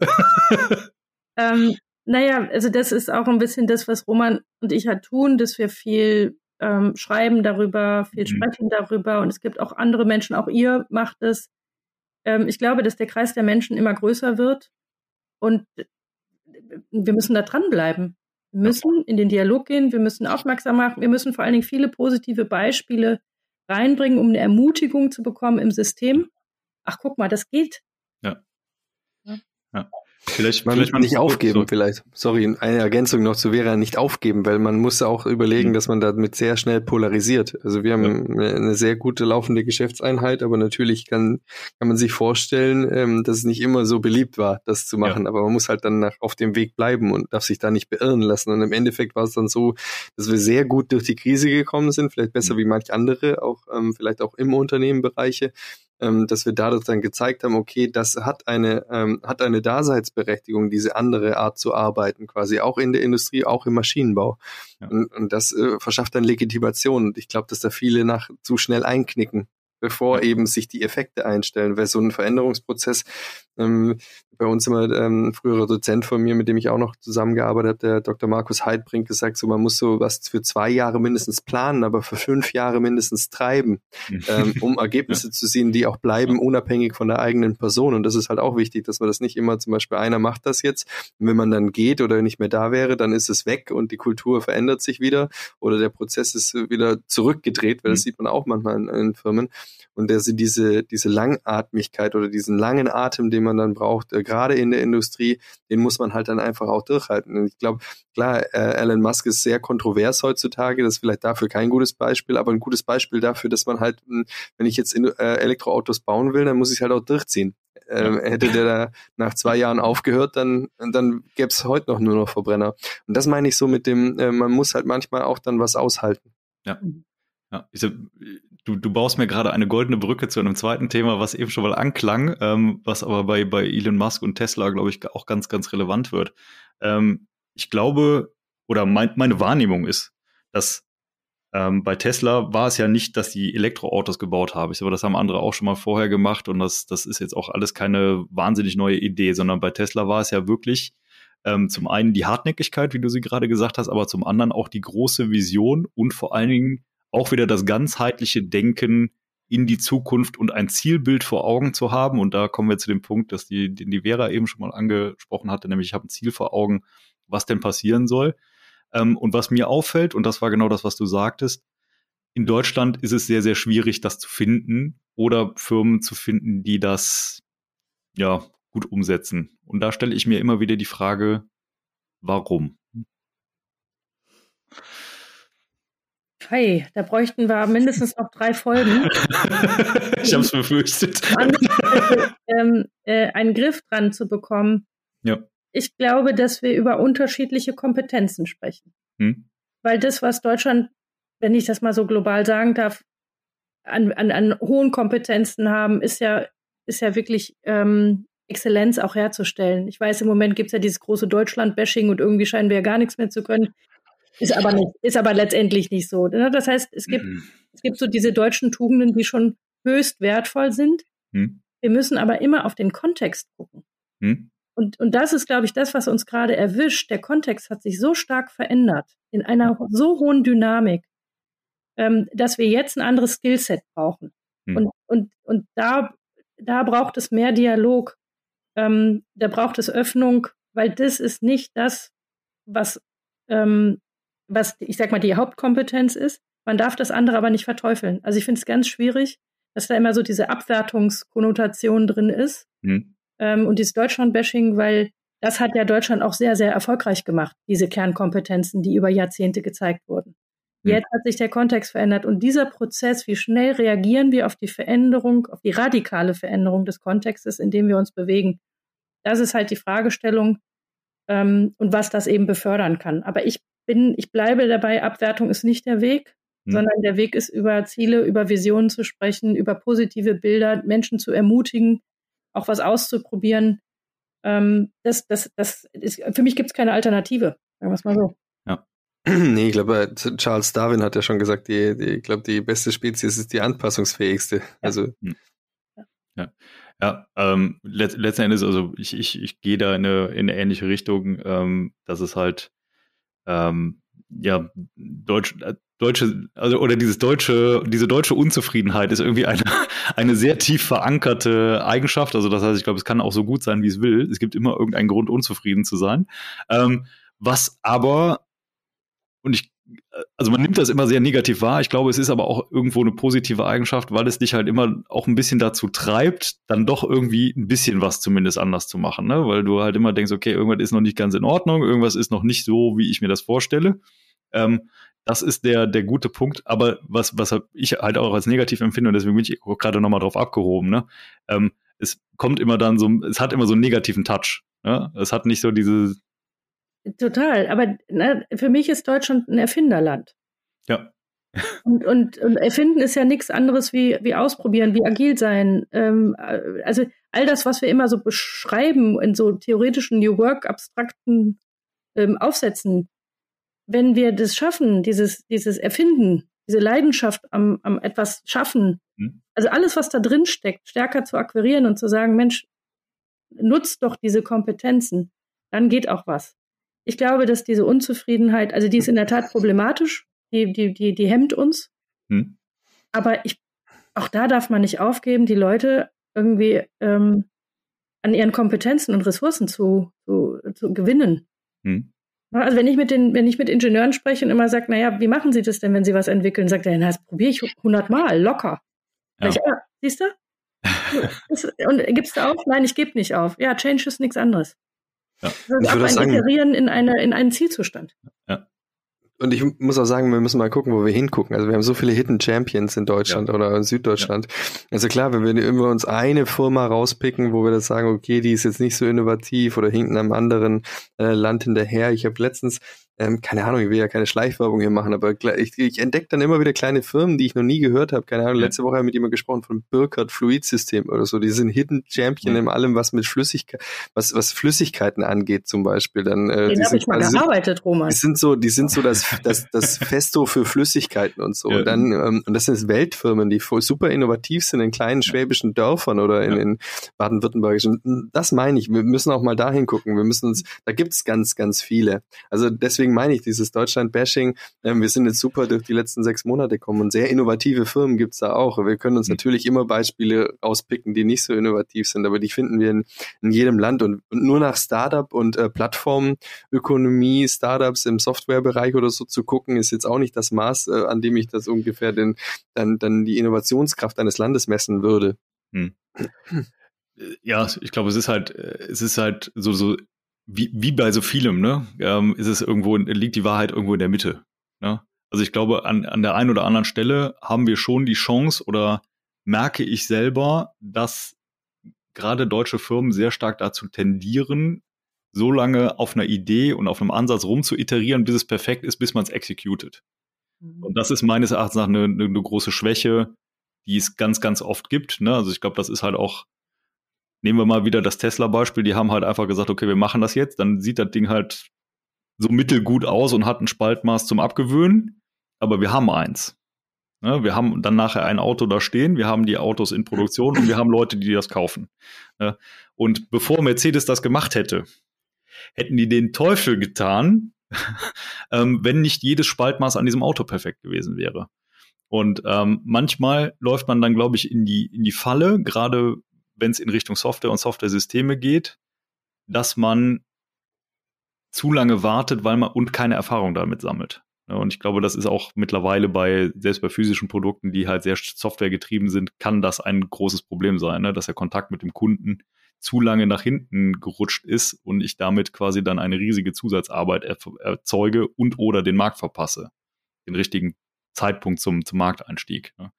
Ähm, naja, also das ist auch ein bisschen das, was Roman und ich halt tun, dass wir viel ähm, schreiben darüber, viel mhm. sprechen darüber und es gibt auch andere Menschen, auch ihr macht es. Ähm, ich glaube, dass der Kreis der Menschen immer größer wird und wir müssen da dranbleiben. Wir müssen in den Dialog gehen, wir müssen aufmerksam machen, wir müssen vor allen Dingen viele positive Beispiele reinbringen, um eine Ermutigung zu bekommen im System. Ach, guck mal, das geht. Ja. ja. ja. Vielleicht, man vielleicht nicht aufgeben, so. vielleicht. Sorry, eine Ergänzung noch zu Vera, nicht aufgeben, weil man muss auch überlegen, mhm. dass man damit sehr schnell polarisiert. Also wir haben ja. eine sehr gute laufende Geschäftseinheit, aber natürlich kann, kann man sich vorstellen, ähm, dass es nicht immer so beliebt war, das zu machen. Ja. Aber man muss halt dann nach, auf dem Weg bleiben und darf sich da nicht beirren lassen. Und im Endeffekt war es dann so, dass wir sehr gut durch die Krise gekommen sind, vielleicht besser mhm. wie manch andere, auch ähm, vielleicht auch im Unternehmenbereiche ähm, dass wir dadurch dann gezeigt haben, okay, das hat eine, ähm, hat eine Daseinsberechtigung, diese andere Art zu arbeiten, quasi auch in der Industrie, auch im Maschinenbau. Ja. Und, und das äh, verschafft dann Legitimation. Und ich glaube, dass da viele nach zu schnell einknicken bevor eben sich die Effekte einstellen, weil so ein Veränderungsprozess ähm, bei uns immer ähm, ein früherer Dozent von mir, mit dem ich auch noch zusammengearbeitet habe, der Dr. Markus Heidbrink, gesagt, so man muss so was für zwei Jahre mindestens planen, aber für fünf Jahre mindestens treiben, ähm, um Ergebnisse zu sehen, die auch bleiben, unabhängig von der eigenen Person. Und das ist halt auch wichtig, dass man das nicht immer zum Beispiel einer macht das jetzt, und wenn man dann geht oder nicht mehr da wäre, dann ist es weg und die Kultur verändert sich wieder oder der Prozess ist wieder zurückgedreht, weil das mhm. sieht man auch manchmal in, in Firmen. Und der, diese, diese Langatmigkeit oder diesen langen Atem, den man dann braucht, gerade in der Industrie, den muss man halt dann einfach auch durchhalten. Und ich glaube, klar, äh, Elon Musk ist sehr kontrovers heutzutage, das ist vielleicht dafür kein gutes Beispiel, aber ein gutes Beispiel dafür, dass man halt, hm, wenn ich jetzt in, äh, Elektroautos bauen will, dann muss ich halt auch durchziehen. Ähm, hätte der da nach zwei Jahren aufgehört, dann, dann gäbe es heute noch nur noch Verbrenner. Und das meine ich so mit dem, äh, man muss halt manchmal auch dann was aushalten. Ja. Ja, ich, du, du baust mir gerade eine goldene Brücke zu einem zweiten Thema, was eben schon mal anklang, ähm, was aber bei, bei Elon Musk und Tesla, glaube ich, auch ganz, ganz relevant wird. Ähm, ich glaube, oder mein, meine Wahrnehmung ist, dass ähm, bei Tesla war es ja nicht, dass die Elektroautos gebaut haben. Ich glaube, das haben andere auch schon mal vorher gemacht und das, das ist jetzt auch alles keine wahnsinnig neue Idee, sondern bei Tesla war es ja wirklich ähm, zum einen die Hartnäckigkeit, wie du sie gerade gesagt hast, aber zum anderen auch die große Vision und vor allen Dingen auch wieder das ganzheitliche Denken in die Zukunft und ein Zielbild vor Augen zu haben. Und da kommen wir zu dem Punkt, dass die, den die Vera eben schon mal angesprochen hatte, nämlich ich habe ein Ziel vor Augen, was denn passieren soll. Ähm, und was mir auffällt, und das war genau das, was du sagtest, in Deutschland ist es sehr, sehr schwierig, das zu finden oder Firmen zu finden, die das ja gut umsetzen. Und da stelle ich mir immer wieder die Frage, warum? Hey, da bräuchten wir mindestens noch drei Folgen. ich habe es befürchtet. ähm, äh, einen Griff dran zu bekommen. Ja ich glaube, dass wir über unterschiedliche Kompetenzen sprechen. Hm. Weil das, was Deutschland, wenn ich das mal so global sagen darf, an, an, an hohen Kompetenzen haben, ist ja, ist ja wirklich ähm, Exzellenz auch herzustellen. Ich weiß, im Moment gibt es ja dieses große Deutschland-Bashing und irgendwie scheinen wir ja gar nichts mehr zu können. Ist aber nicht, ist aber letztendlich nicht so. Ne? Das heißt, es gibt, mhm. es gibt so diese deutschen Tugenden, die schon höchst wertvoll sind. Mhm. Wir müssen aber immer auf den Kontext gucken. Mhm. Und, und das ist, glaube ich, das, was uns gerade erwischt. Der Kontext hat sich so stark verändert, in einer so hohen Dynamik, ähm, dass wir jetzt ein anderes Skillset brauchen. Hm. Und, und, und da, da braucht es mehr Dialog, ähm, da braucht es Öffnung, weil das ist nicht das, was, ähm, was, ich sag mal, die Hauptkompetenz ist. Man darf das andere aber nicht verteufeln. Also ich finde es ganz schwierig, dass da immer so diese Abwertungskonnotation drin ist. Hm ähm, und dieses Deutschland-Bashing, weil das hat ja Deutschland auch sehr, sehr erfolgreich gemacht, diese Kernkompetenzen, die über Jahrzehnte gezeigt wurden. Hm. Jetzt hat sich der Kontext verändert und dieser Prozess, wie schnell reagieren wir auf die Veränderung, auf die radikale Veränderung des Kontextes, in dem wir uns bewegen, das ist halt die Fragestellung ähm, und was das eben befördern kann. Aber ich bin, ich bleibe dabei, Abwertung ist nicht der Weg, hm. sondern der Weg ist über Ziele, über Visionen zu sprechen, über positive Bilder, Menschen zu ermutigen, auch was auszuprobieren. Ähm, das, das, das ist, für mich gibt es keine Alternative, sagen wir es mal so. Ja. Nee, ich glaube, Charles Darwin hat ja schon gesagt, die, die, ich glaube, die beste Spezies ist die anpassungsfähigste. Ja. Also. Hm. Ja. ja. Ja, ähm, let, letzten Endes, also ich, ich, ich gehe da in eine, in eine ähnliche Richtung, ähm, dass es halt ähm, ja Deutsch, äh, deutsche, also oder dieses deutsche, diese deutsche Unzufriedenheit ist irgendwie eine, eine sehr tief verankerte Eigenschaft. Also das heißt, ich glaube, es kann auch so gut sein, wie es will. Es gibt immer irgendeinen Grund, unzufrieden zu sein. Ähm, was aber, und ich, also man nimmt das immer sehr negativ wahr. Ich glaube, es ist aber auch irgendwo eine positive Eigenschaft, weil es dich halt immer auch ein bisschen dazu treibt, dann doch irgendwie ein bisschen was zumindest anders zu machen, ne? Weil du halt immer denkst, okay, irgendwas ist noch nicht ganz in Ordnung, irgendwas ist noch nicht so, wie ich mir das vorstelle. Ähm, das ist der, der gute Punkt. Aber was, was ich halt auch als negativ empfinde, und deswegen bin ich gerade nochmal drauf abgehoben, ne? Ähm, es kommt immer dann so, es hat immer so einen negativen Touch. Ne? Es hat nicht so diese. Total, aber ne, für mich ist Deutschland ein Erfinderland. Ja. Und, und, und erfinden ist ja nichts anderes wie, wie ausprobieren, wie agil sein. Ähm, also all das, was wir immer so beschreiben in so theoretischen New Work, abstrakten ähm, Aufsätzen, wenn wir das schaffen, dieses, dieses Erfinden diese Leidenschaft am, am etwas schaffen, hm. also alles, was da drin steckt, stärker zu akquirieren und zu sagen, Mensch, nutzt doch diese Kompetenzen, dann geht auch was. Ich glaube, dass diese Unzufriedenheit, also die ist in der Tat problematisch, die, die, die, die hemmt uns. Hm. Aber ich, auch da darf man nicht aufgeben, die Leute irgendwie ähm, an ihren Kompetenzen und Ressourcen zu, zu, zu gewinnen. Hm. Also wenn ich mit den, wenn ich mit Ingenieuren spreche und immer sage, naja, wie machen Sie das denn, wenn Sie was entwickeln? Sagt er, na, das probiere ich hundertmal, locker. Ja. Ich, ah, siehst du? und gibst du auf? Nein, ich gebe nicht auf. Ja, Change ist nichts anderes. Ja. Das ist auch ein Iterieren in, eine, in einen Zielzustand. Ja. Und ich muss auch sagen, wir müssen mal gucken, wo wir hingucken. Also wir haben so viele Hidden Champions in Deutschland ja. oder in Süddeutschland. Ja. Also klar, wenn wir immer uns eine Firma rauspicken, wo wir das sagen, okay, die ist jetzt nicht so innovativ oder hinten einem anderen äh, Land hinterher. Ich habe letztens ähm, keine Ahnung, ich will ja keine Schleichwerbung hier machen, aber ich, ich entdecke dann immer wieder kleine Firmen, die ich noch nie gehört habe. Keine Ahnung, ja. letzte Woche habe ich mit jemandem gesprochen von Burkhardt Fluidsystem oder so. Die sind Hidden Champion ja. in allem, was mit Flüssigkeit, was, was Flüssigkeiten angeht zum Beispiel. Dann, äh, Den habe ich mal also gearbeitet, Roman. Die sind so, die sind so das, das, das Festo für Flüssigkeiten und so. Ja. Und dann, ähm, und das sind Weltfirmen, die voll super innovativ sind in kleinen schwäbischen Dörfern oder in, in baden-württembergischen. Das meine ich. Wir müssen auch mal dahin gucken. Wir müssen uns, da gibt's ganz, ganz viele. Also deswegen meine ich dieses Deutsch Deutschland-Bashing. Ähm, wir sind jetzt super durch die letzten sechs Monate gekommen und sehr innovative Firmen gibt's da auch. Wir können uns mhm. natürlich immer Beispiele auspicken, die nicht so innovativ sind, aber die finden wir in, in jedem Land und, und, nur nach Startup und äh, Plattformökonomie, Startups im Softwarebereich oder so zu gucken, ist jetzt auch nicht das Maß, äh, an dem ich das ungefähr den, dann, dann die Innovationskraft eines Landes messen würde. Hm. Ja, ich glaube, es ist halt, äh, es ist halt so, so wie, wie bei so vielem, ne, ähm, ist es irgendwo, liegt die Wahrheit irgendwo in der Mitte. Ne? Also ich glaube, an, an der einen oder anderen Stelle haben wir schon die Chance oder merke ich selber, dass gerade deutsche Firmen sehr stark dazu tendieren, so lange auf einer Idee und auf einem Ansatz rum zu iterieren, bis es perfekt ist, bis man es executed. Mhm. Und das ist meines Erachtens nach eine, eine, eine, große Schwäche, die es ganz, ganz oft gibt. Ne? Also ich glaube, das ist halt auch nehmen wir mal wieder das Tesla-Beispiel, die haben halt einfach gesagt, okay, wir machen das jetzt, dann sieht das Ding halt so mittelgut aus und hat ein Spaltmaß zum Abgewöhnen, aber wir haben eins. Ja, wir haben dann nachher ein Auto da stehen, wir haben die Autos in Produktion und wir haben Leute, die das kaufen. Ja, und bevor Mercedes das gemacht hätte, hätten die den Teufel getan, ähm, wenn nicht jedes Spaltmaß an diesem Auto perfekt gewesen wäre. Und ähm, manchmal läuft man dann, glaube ich, in die, in die Falle, gerade wenn es in Richtung Software und Software-Systeme geht, dass man zu lange wartet, weil man und keine Erfahrung damit sammelt. Und ich glaube, das ist auch mittlerweile bei, selbst bei physischen Produkten, die halt sehr softwaregetrieben sind, kann das ein großes Problem sein, ne? dass der Kontakt mit dem Kunden zu lange nach hinten gerutscht ist und ich damit quasi dann eine riesige Zusatzarbeit erzeuge und oder den Markt verpasse. Den richtigen Zeitpunkt zum, zum Markteinstieg. Ne?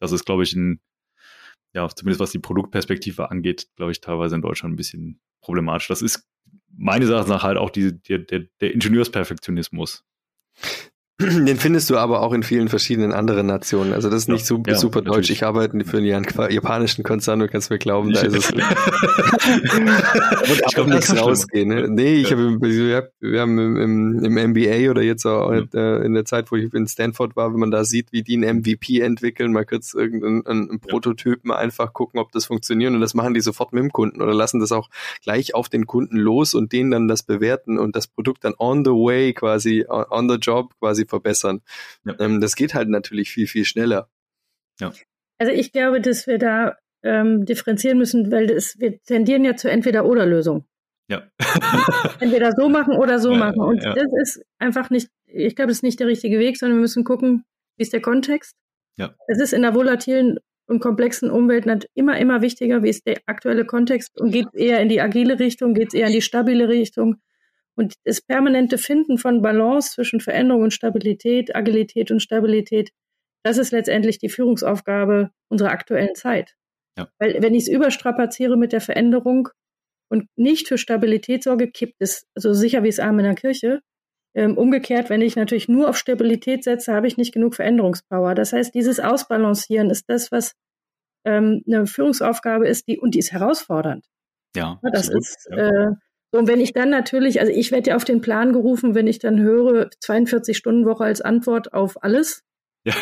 Das ist, glaube ich, ein, ja, zumindest was die Produktperspektive angeht, glaube ich, teilweise in Deutschland ein bisschen problematisch. Das ist meines Erachtens nach halt auch die, der, der, der Ingenieursperfektionismus. Den findest du aber auch in vielen verschiedenen anderen Nationen. Also das ist nicht so, ja, super deutsch. Ich arbeite für einen japanischen Konzern, du kannst mir glauben, da ist es. Und auch nichts rausgehen. Ne? Nee, ich habe wir haben im, im, MBA oder jetzt auch ja. In der Zeit, wo ich in Stanford war, wenn man da sieht, wie die ein MVP entwickeln, mal kurz irgendeinen einen Prototypen einfach gucken, ob das funktioniert und das machen die sofort mit dem Kunden oder lassen das auch gleich auf den Kunden los und denen dann das bewerten und das Produkt dann on the way quasi, on the job quasi verbessern. Ja. Ähm, das geht halt natürlich viel, viel schneller. Ja. Also ich glaube, dass wir da ähm, differenzieren müssen, weil das, wir tendieren ja zur Entweder-Oder-Lösung. Ja. Entweder so machen oder so ja, machen. Und ja. das ist einfach nicht, ich glaube, das ist nicht der richtige Weg, sondern wir müssen gucken, wie ist der Kontext. Ja. Es ist in der volatilen und komplexen Umwelt immer, immer wichtiger, wie ist der aktuelle Kontext und geht eher in die agile Richtung, geht es eher in die stabile Richtung. Und das permanente Finden von Balance zwischen Veränderung und Stabilität, Agilität und Stabilität, das ist letztendlich die Führungsaufgabe unserer aktuellen Zeit. Ja. Weil wenn ich es überstrapaziere mit der Veränderung und nicht für Stabilität sorge, kippt es so sicher wie es Arm in der Kirche. Ähm, umgekehrt, wenn ich natürlich nur auf Stabilität setze, habe ich nicht genug Veränderungspower. Das heißt, dieses Ausbalancieren ist das, was ähm, eine Führungsaufgabe ist, die und die ist herausfordernd. Ja, das absolut. ist. Äh, so, und wenn ich dann natürlich, also ich werde ja auf den Plan gerufen, wenn ich dann höre, 42 Stunden Woche als Antwort auf alles, Ja.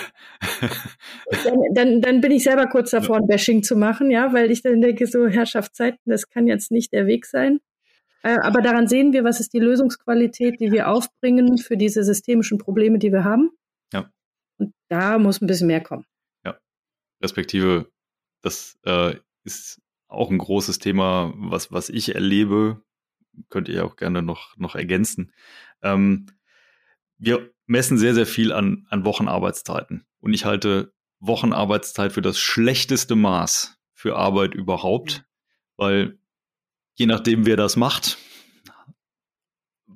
dann, dann, dann, bin ich selber kurz davor, ein Bashing zu machen, ja, weil ich dann denke, so Herrschaftszeiten, das kann jetzt nicht der Weg sein. Äh, aber daran sehen wir, was ist die Lösungsqualität, die wir aufbringen für diese systemischen Probleme, die wir haben. Ja. Und da muss ein bisschen mehr kommen. Ja. Respektive, das äh, ist auch ein großes Thema, was, was ich erlebe, könnt ihr auch gerne noch, noch ergänzen. Ähm, wir messen sehr, sehr viel an, an Wochenarbeitszeiten. Und ich halte Wochenarbeitszeit für das schlechteste Maß für Arbeit überhaupt, weil je nachdem, wer das macht,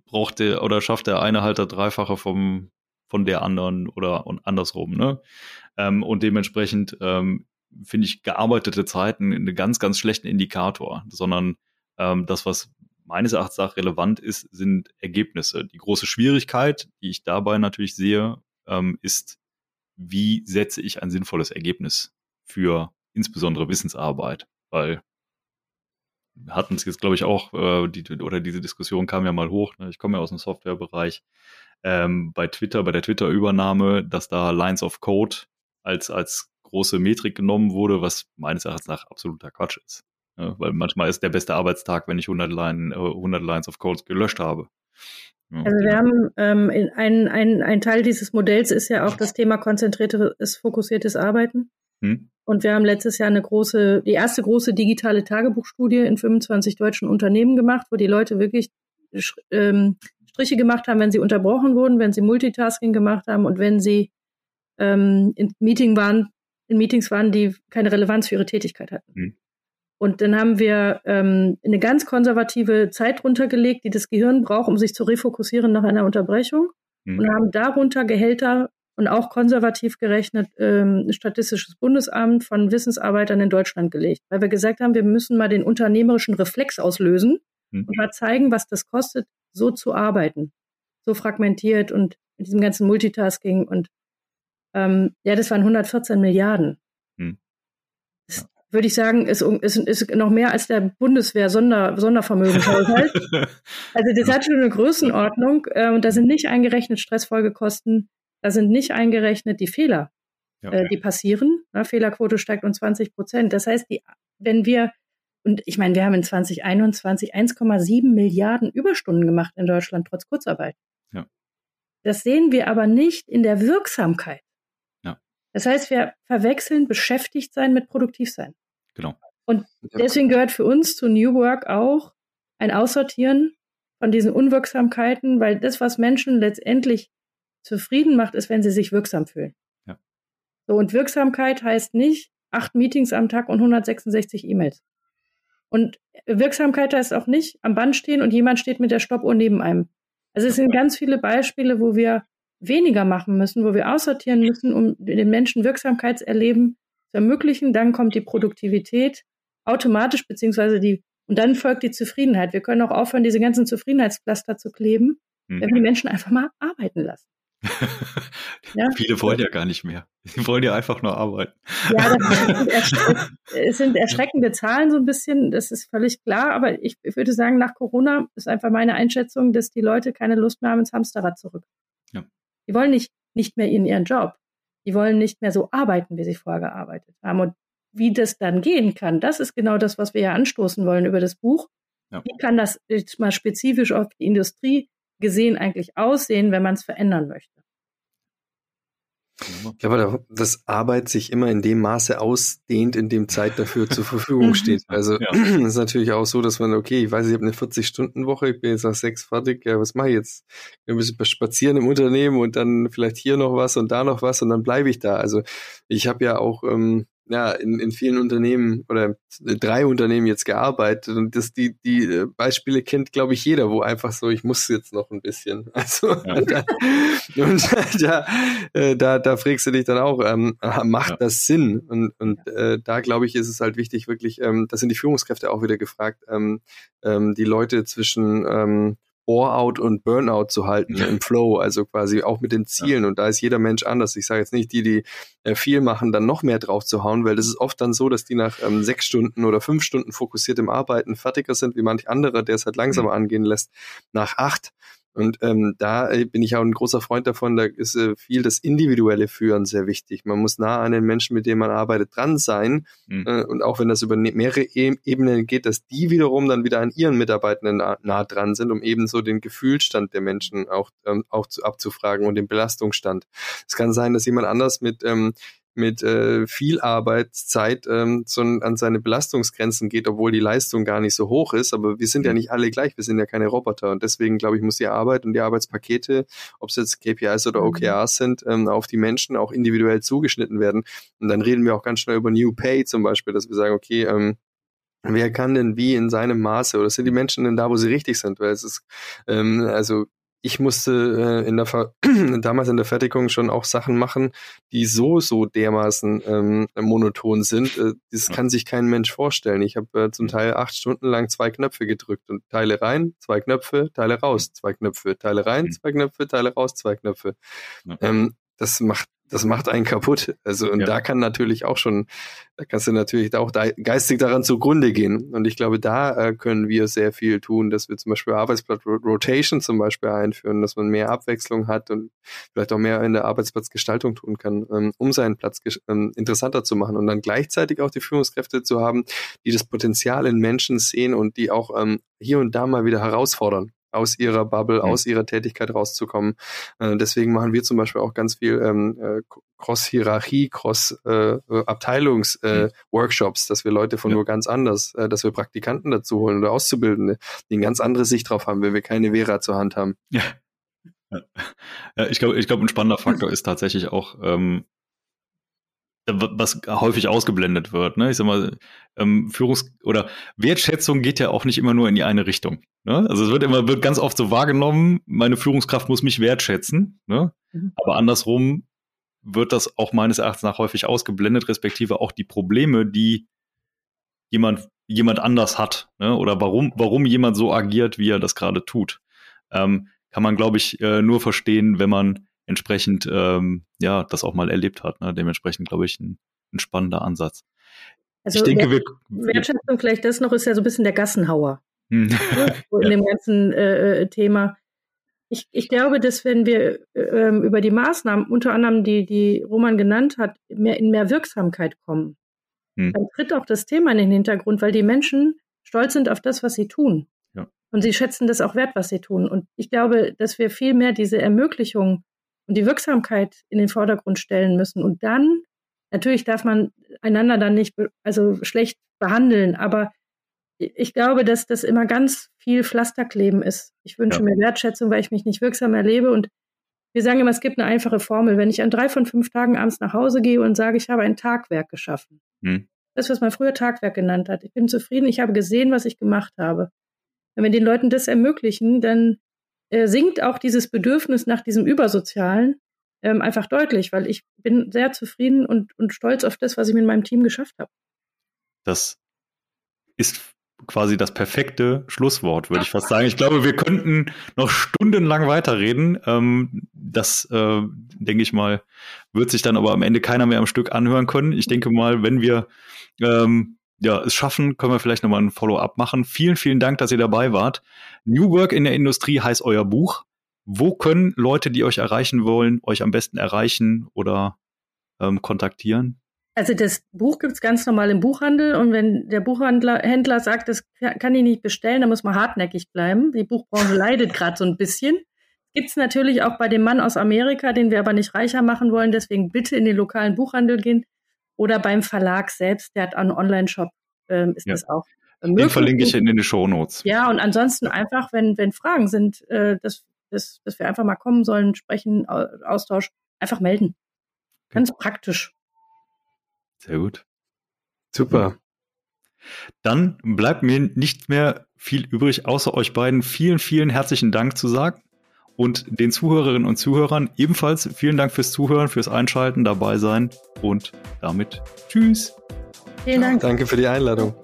braucht der oder schafft der eine halt das Dreifache vom, von der anderen oder und andersrum. Ne? Ähm, und dementsprechend ähm, finde ich gearbeitete Zeiten einen ganz, ganz schlechten Indikator, sondern ähm, das, was meines Erachtens auch relevant ist, sind Ergebnisse. Die große Schwierigkeit, die ich dabei natürlich sehe, ähm, ist, wie setze ich ein sinnvolles Ergebnis für insbesondere Wissensarbeit, weil hatten es jetzt, glaube ich, auch, äh, die, oder diese Diskussion kam ja mal hoch, ne? ich komme ja aus dem Softwarebereich, ähm, bei Twitter, bei der Twitter-Übernahme, dass da Lines of Code als, als große Metrik genommen wurde, was meines Erachtens nach absoluter Quatsch ist. Ja, weil manchmal ist der beste Arbeitstag, wenn ich 100, Line, 100 Lines of Code gelöscht habe. Also wir haben ähm, ein, ein, ein Teil dieses Modells ist ja auch das Thema konzentriertes, fokussiertes Arbeiten. Hm. Und wir haben letztes Jahr eine große, die erste große digitale Tagebuchstudie in 25 deutschen Unternehmen gemacht, wo die Leute wirklich ähm, Striche gemacht haben, wenn sie unterbrochen wurden, wenn sie Multitasking gemacht haben und wenn sie ähm, in Meeting waren, in Meetings waren, die keine Relevanz für ihre Tätigkeit hatten. Hm. Und dann haben wir ähm, eine ganz konservative Zeit runtergelegt, die das Gehirn braucht, um sich zu refokussieren nach einer Unterbrechung. Mhm. Und haben darunter Gehälter und auch konservativ gerechnet ähm, Statistisches Bundesamt von Wissensarbeitern in Deutschland gelegt. Weil wir gesagt haben, wir müssen mal den unternehmerischen Reflex auslösen mhm. und mal zeigen, was das kostet, so zu arbeiten. So fragmentiert und mit diesem ganzen Multitasking und ähm, ja, das waren 114 Milliarden. Mhm würde ich sagen, ist, ist, ist noch mehr als der Bundeswehr Sonder, Sondervermögenshaushalt. also das hat schon eine Größenordnung äh, und da sind nicht eingerechnet Stressfolgekosten, da sind nicht eingerechnet die Fehler, ja. äh, die passieren. Ne? Fehlerquote steigt um 20 Prozent. Das heißt, die, wenn wir und ich meine, wir haben in 2021 1,7 Milliarden Überstunden gemacht in Deutschland trotz Kurzarbeit. Ja. Das sehen wir aber nicht in der Wirksamkeit. Das heißt, wir verwechseln beschäftigt sein mit produktiv sein. Genau. Und deswegen gehört für uns zu New Work auch ein Aussortieren von diesen Unwirksamkeiten, weil das, was Menschen letztendlich zufrieden macht, ist, wenn sie sich wirksam fühlen. Ja. So, und Wirksamkeit heißt nicht acht Meetings am Tag und 166 E-Mails. Und Wirksamkeit heißt auch nicht am Band stehen und jemand steht mit der Stoppuhr neben einem. Also es sind ganz viele Beispiele, wo wir weniger machen müssen, wo wir aussortieren müssen, um den Menschen Wirksamkeitserleben zu ermöglichen. Dann kommt die Produktivität automatisch, beziehungsweise die, und dann folgt die Zufriedenheit. Wir können auch aufhören, diese ganzen Zufriedenheitspflaster zu kleben, mhm. wenn wir die Menschen einfach mal arbeiten lassen. ja? Viele wollen ja gar nicht mehr. Die wollen ja einfach nur arbeiten. Ja, das sind, es sind erschreckende Zahlen so ein bisschen, das ist völlig klar, aber ich würde sagen, nach Corona ist einfach meine Einschätzung, dass die Leute keine Lust mehr haben ins Hamsterrad zurück. Ja. Die wollen nicht, nicht mehr in ihren Job. Die wollen nicht mehr so arbeiten, wie sie vorher gearbeitet haben. Und wie das dann gehen kann, das ist genau das, was wir ja anstoßen wollen über das Buch. Ja. Wie kann das jetzt mal spezifisch auf die Industrie gesehen eigentlich aussehen, wenn man es verändern möchte? Ja, aber das Arbeit sich immer in dem Maße ausdehnt, in dem Zeit dafür zur Verfügung steht. Also ja. ist natürlich auch so, dass man, okay, ich weiß, ich habe eine 40-Stunden-Woche, ich bin jetzt nach sechs fertig, ja, was mache ich jetzt? Ein bisschen spazieren im Unternehmen und dann vielleicht hier noch was und da noch was und dann bleibe ich da. Also ich habe ja auch ähm, ja, in, in vielen Unternehmen oder drei Unternehmen jetzt gearbeitet und das, die, die äh, Beispiele kennt, glaube ich, jeder, wo einfach so, ich muss jetzt noch ein bisschen. Also ja. da, und da, äh, da, da fragst du dich dann auch, ähm, macht ja. das Sinn? Und, und äh, da glaube ich, ist es halt wichtig, wirklich, ähm, da sind die Führungskräfte auch wieder gefragt, ähm, ähm, die Leute zwischen ähm, Bore-out und Burnout zu halten im Flow, also quasi auch mit den Zielen. Ja. Und da ist jeder Mensch anders. Ich sage jetzt nicht, die, die äh, viel machen, dann noch mehr drauf zu hauen, weil das ist oft dann so, dass die nach ähm, sechs Stunden oder fünf Stunden fokussiertem Arbeiten fertiger sind wie manch anderer, der es halt langsamer mhm. angehen lässt, nach acht. Und ähm, da äh, bin ich auch ein großer Freund davon, da ist äh, viel das individuelle Führen sehr wichtig. Man muss nah an den Menschen, mit denen man arbeitet, dran sein. Mhm. Äh, und auch wenn das über ne-, mehrere e Ebenen geht, dass die wiederum dann wieder an ihren Mitarbeitenden nah, nah dran sind, um eben so den Gefühlsstand der Menschen auch, ähm, auch zu, abzufragen und den Belastungsstand. Es kann sein, dass jemand anders mit ähm, mit äh, viel Arbeitszeit ähm, so an seine Belastungsgrenzen geht, obwohl die Leistung gar nicht so hoch ist. Aber wir sind ja mhm. nicht alle gleich, wir sind ja keine Roboter. Und deswegen, glaube ich, muss die Arbeit und die Arbeitspakete, ob es jetzt KPIs oder mhm. OKRs sind, ähm, auf die Menschen auch individuell zugeschnitten werden. Und dann reden wir auch ganz schnell über New Pay zum Beispiel, dass wir sagen, okay, ähm, Wer kann denn wie in seinem Maße oder sind die Menschen denn da, wo sie richtig sind? Weil es ist, ähm, also ich musste äh, in der Ver damals in der Fertigung schon auch Sachen machen, die so so dermaßen ähm, monoton sind. Äh, das kann sich kein Mensch vorstellen. Ich habe äh, zum Teil acht Stunden lang zwei Knöpfe gedrückt und Teile rein, zwei Knöpfe, Teile raus, zwei Knöpfe, Teile rein, mhm. zwei Knöpfe, Teile raus, zwei Knöpfe. Ähm, das macht das macht einen kaputt. Also und ja. da kann natürlich auch schon, da kannst du natürlich auch da geistig daran zugrunde gehen. Und ich glaube, da äh, können wir sehr viel tun, dass wir zum Beispiel Arbeitsplatz Rotation zum Beispiel einführen, dass man mehr Abwechslung hat und vielleicht auch mehr in der Arbeitsplatzgestaltung tun kann, ähm, um seinen Platz ähm, interessanter zu machen und dann gleichzeitig auch die Führungskräfte zu haben, die das Potenzial in Menschen sehen und die auch ähm, hier und da mal wieder herausfordern aus ihrer Bubble, mhm. aus ihrer Tätigkeit rauszukommen. Äh, deswegen machen wir zum Beispiel auch ganz viel ähm, äh, Cross-Hierarchie, Cross-Abteilungs-Workshops, äh, mhm. dass wir Leute von ja. nur ganz anders, äh, dass wir Praktikanten dazu holen oder Auszubildende, die eine ganz andere Sicht drauf haben, wenn wir keine Vera zur Hand haben. Ja. Ja, ich glaube, ich glaube, ein spannender Faktor ist tatsächlich auch, ähm, was häufig ausgeblendet wird. Ne? Ich sag mal, ähm, Führungs- oder Wertschätzung geht ja auch nicht immer nur in die eine Richtung. Ne? Also es wird immer, wird ganz oft so wahrgenommen, meine Führungskraft muss mich wertschätzen. Ne? Mhm. Aber andersrum wird das auch meines Erachtens nach häufig ausgeblendet, respektive auch die Probleme, die jemand, jemand anders hat. Ne? Oder warum, warum jemand so agiert, wie er das gerade tut. Ähm, kann man, glaube ich, äh, nur verstehen, wenn man entsprechend ähm, ja das auch mal erlebt hat. Ne? Dementsprechend glaube ich ein, ein, spannender Ansatz. Also ich denke, wir, Wertschätzung vielleicht das noch ist ja so ein bisschen der Gassenhauer hm. Ne? in dem ganzen äh, äh, Thema. Ich, ich glaube, dass wenn wir äh, über die Maßnahmen, unter anderem die, die Roman genannt hat, mehr in mehr Wirksamkeit kommen, hm. dann tritt auch das Thema in den Hintergrund, weil die Menschen stolz sind auf das, was sie tun. Ja. Und sie schätzen das auch wert, was sie tun. Und ich glaube, dass wir viel mehr diese Ermöglichung und die Wirksamkeit in den Vordergrund stellen müssen. Und dann, natürlich darf man einander dann nicht also schlecht behandeln, aber ich glaube, dass das immer ganz viel Pflasterkleben ist. Ich wünsche ja. mir Wertschätzung, weil ich mich nicht wirksam erlebe. Und wir sagen immer, es gibt eine einfache Formel. Wenn ich an drei von fünf Tagen abends nach Hause gehe und sage, ich habe ein Tagwerk geschaffen. Hm. Das, was man früher Tagwerk genannt hat. Ich bin zufrieden, ich habe gesehen, was ich gemacht habe. Wenn wir den Leuten das ermöglichen, dann äh, sinkt auch dieses Bedürfnis nach diesem Übersozialen ähm, einfach deutlich, weil ich bin sehr zufrieden und, und stolz auf das, was ich mit meinem Team geschafft habe. Das ist quasi das perfekte Schlusswort, würde ich fast sagen. Ich glaube, wir könnten noch stundenlang weiterreden. Ähm, das, äh, denke ich mal, wird sich dann aber am Ende keiner mehr am Stück anhören können. Ich denke mal, wenn wir ähm, ja, es schaffen, können wir vielleicht nochmal ein Follow-up machen. Vielen, vielen Dank, dass ihr dabei wart. New Work in der Industrie heißt euer Buch. Wo können Leute, die euch erreichen wollen, euch am besten erreichen oder ähm, kontaktieren? Also das Buch gibt's ganz normal im Buchhandel und wenn der Buchhändler Händler sagt, das kann ich nicht bestellen, dann muss man hartnäckig bleiben. Die Buchbranche leidet gerade so ein bisschen. Gibt's natürlich auch bei dem Mann aus Amerika, den wir aber nicht reicher machen wollen, deswegen bitte in den lokalen Buchhandel gehen oder beim Verlag selbst, der hat einen Online-Shop, ähm, ist ja. das auch möglich. Den verlinke ich in den Show Notes. Ja, und ansonsten einfach, wenn, wenn Fragen sind, äh, dass, dass, dass wir einfach mal kommen sollen, sprechen, Austausch, einfach melden. Ganz praktisch. Sehr gut. Super. Dann bleibt mir nicht mehr viel übrig, außer euch beiden vielen, vielen herzlichen Dank zu sagen. Und den Zuhörerinnen und Zuhörern ebenfalls vielen Dank fürs Zuhören, fürs Einschalten, dabei sein und damit tschüss. Vielen Dank. Danke für die Einladung.